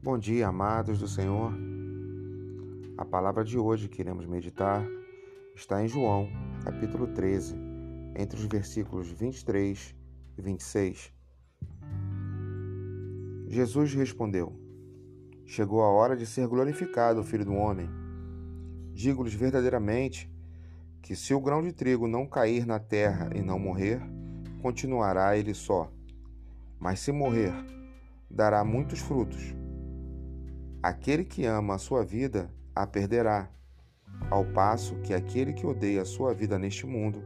Bom dia, amados do Senhor. A palavra de hoje que iremos meditar está em João, capítulo 13, entre os versículos 23 e 26. Jesus respondeu: Chegou a hora de ser glorificado o Filho do Homem. Digo-lhes verdadeiramente que se o grão de trigo não cair na terra e não morrer, continuará ele só. Mas se morrer, dará muitos frutos. Aquele que ama a sua vida a perderá, ao passo que aquele que odeia a sua vida neste mundo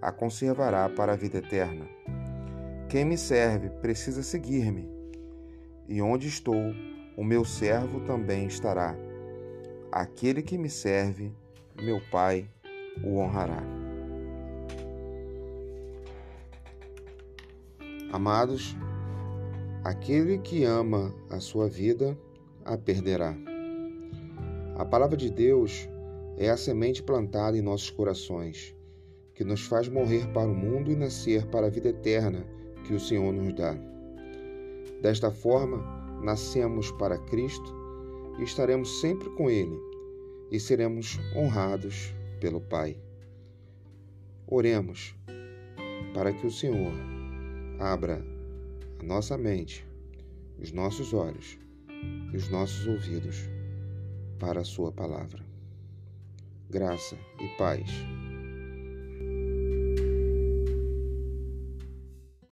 a conservará para a vida eterna. Quem me serve precisa seguir-me, e onde estou, o meu servo também estará. Aquele que me serve, meu Pai o honrará. Amados, aquele que ama a sua vida a perderá. A palavra de Deus é a semente plantada em nossos corações, que nos faz morrer para o mundo e nascer para a vida eterna que o Senhor nos dá. Desta forma, nascemos para Cristo e estaremos sempre com Ele e seremos honrados pelo Pai. Oremos para que o Senhor abra a nossa mente, os nossos olhos e os nossos ouvidos para a Sua palavra. Graça e paz